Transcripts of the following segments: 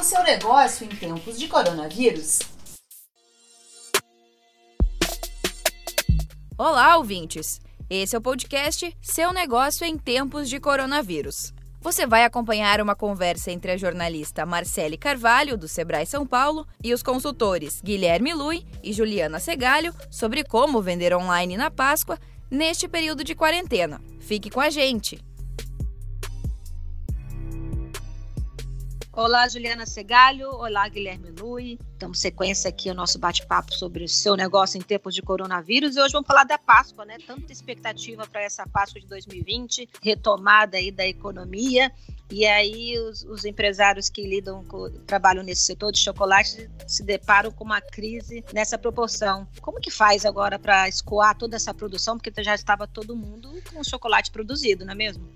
o seu negócio em tempos de coronavírus? Olá, ouvintes! Esse é o podcast Seu Negócio em Tempos de Coronavírus. Você vai acompanhar uma conversa entre a jornalista Marcele Carvalho, do Sebrae São Paulo, e os consultores Guilherme Lui e Juliana Segalho sobre como vender online na Páscoa neste período de quarentena. Fique com a gente! Olá, Juliana Segalho. Olá, Guilherme Lui. Damos sequência aqui ao nosso bate-papo sobre o seu negócio em tempos de coronavírus. E hoje vamos falar da Páscoa, né? Tanta expectativa para essa Páscoa de 2020, retomada aí da economia. E aí os, os, empresários que lidam com, trabalham nesse setor de chocolate se deparam com uma crise nessa proporção. Como que faz agora para escoar toda essa produção? Porque já estava todo mundo com o chocolate produzido, não é mesmo?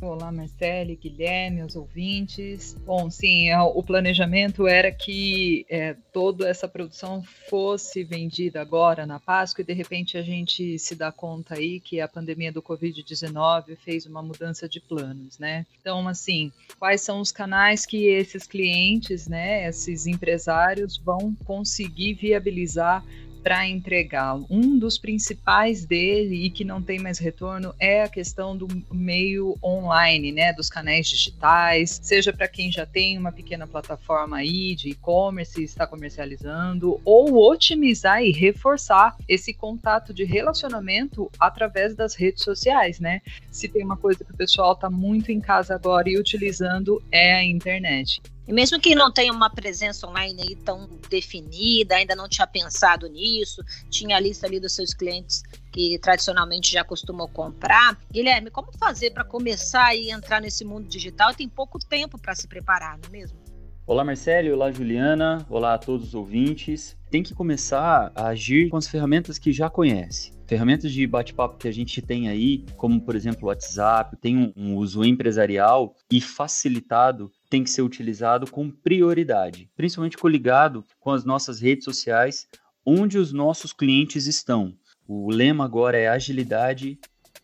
Olá, Marcele, Guilherme, os ouvintes. Bom, sim, é, o planejamento era que é, toda essa produção fosse vendida agora na Páscoa e de repente a gente se dá conta aí que a pandemia do Covid-19 fez uma mudança de planos, né? Então, assim, quais são os canais que esses clientes, né, esses empresários vão conseguir viabilizar para entregar. Um dos principais dele e que não tem mais retorno é a questão do meio online, né, dos canais digitais, seja para quem já tem uma pequena plataforma aí de e-commerce e está comercializando, ou otimizar e reforçar esse contato de relacionamento através das redes sociais, né? Se tem uma coisa que o pessoal está muito em casa agora e utilizando é a internet. E mesmo que não tenha uma presença online aí tão definida, ainda não tinha pensado nisso, tinha a lista ali dos seus clientes que tradicionalmente já costumam comprar. Guilherme, como fazer para começar a entrar nesse mundo digital? Tem pouco tempo para se preparar, não é mesmo? Olá, Marcelo. Olá, Juliana. Olá a todos os ouvintes. Tem que começar a agir com as ferramentas que já conhece. Ferramentas de bate-papo que a gente tem aí, como por exemplo o WhatsApp, tem um, um uso empresarial e facilitado tem que ser utilizado com prioridade, principalmente coligado com as nossas redes sociais, onde os nossos clientes estão. O lema agora é agilidade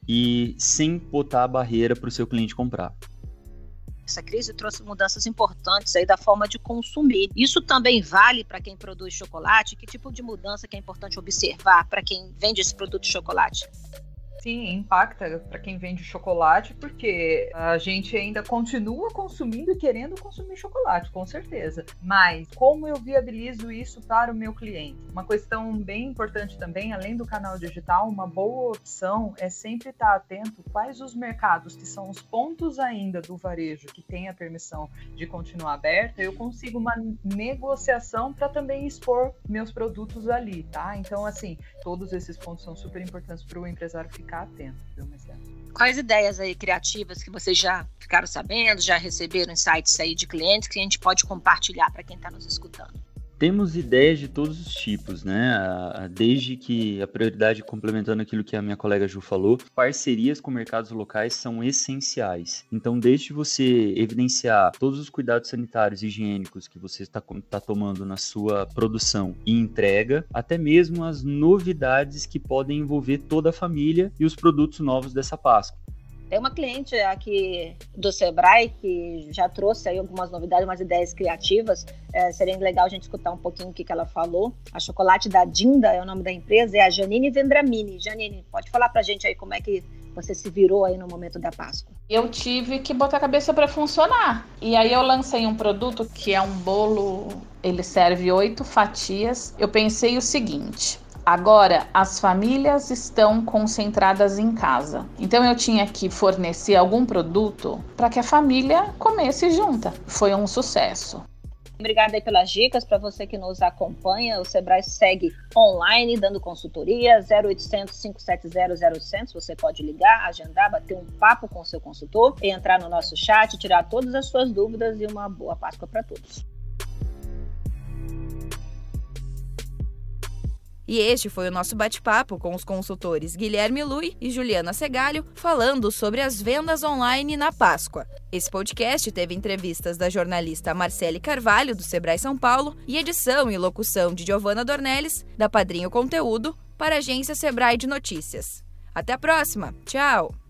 e sem botar a barreira para o seu cliente comprar. Essa crise trouxe mudanças importantes aí da forma de consumir. Isso também vale para quem produz chocolate? Que tipo de mudança que é importante observar para quem vende esse produto de chocolate? Sim, impacta para quem vende chocolate, porque a gente ainda continua consumindo e querendo consumir chocolate, com certeza. Mas como eu viabilizo isso para o meu cliente? Uma questão bem importante também, além do canal digital, uma boa opção é sempre estar atento quais os mercados que são os pontos ainda do varejo que tem a permissão de continuar aberta, eu consigo uma negociação para também expor meus produtos ali, tá? Então, assim, todos esses pontos são super importantes para o empresário ficar ficar atento, viu, Marcelo? Quais ideias aí criativas que vocês já ficaram sabendo, já receberam insights aí de clientes que a gente pode compartilhar para quem está nos escutando? Temos ideias de todos os tipos, né? Desde que a prioridade, complementando aquilo que a minha colega Ju falou, parcerias com mercados locais são essenciais. Então, desde você evidenciar todos os cuidados sanitários e higiênicos que você está tá tomando na sua produção e entrega, até mesmo as novidades que podem envolver toda a família e os produtos novos dessa Páscoa. Tem uma cliente aqui do Sebrae que já trouxe aí algumas novidades, umas ideias criativas. É, seria legal a gente escutar um pouquinho o que, que ela falou. A Chocolate da Dinda é o nome da empresa, é a Janine Vendramini. Janine, pode falar pra gente aí como é que você se virou aí no momento da Páscoa? Eu tive que botar a cabeça para funcionar. E aí eu lancei um produto que é um bolo, ele serve oito fatias. Eu pensei o seguinte: Agora, as famílias estão concentradas em casa. Então, eu tinha que fornecer algum produto para que a família comesse junta. Foi um sucesso. Obrigada pelas dicas. Para você que nos acompanha, o Sebrae segue online, dando consultoria 0800 570 0100. Você pode ligar, agendar, bater um papo com o seu consultor, entrar no nosso chat, tirar todas as suas dúvidas e uma boa Páscoa para todos. E este foi o nosso bate-papo com os consultores Guilherme Lui e Juliana Segalho, falando sobre as vendas online na Páscoa. Esse podcast teve entrevistas da jornalista Marcele Carvalho, do Sebrae São Paulo, e edição e locução de Giovana Dornelles, da Padrinho Conteúdo, para a agência Sebrae de Notícias. Até a próxima! Tchau!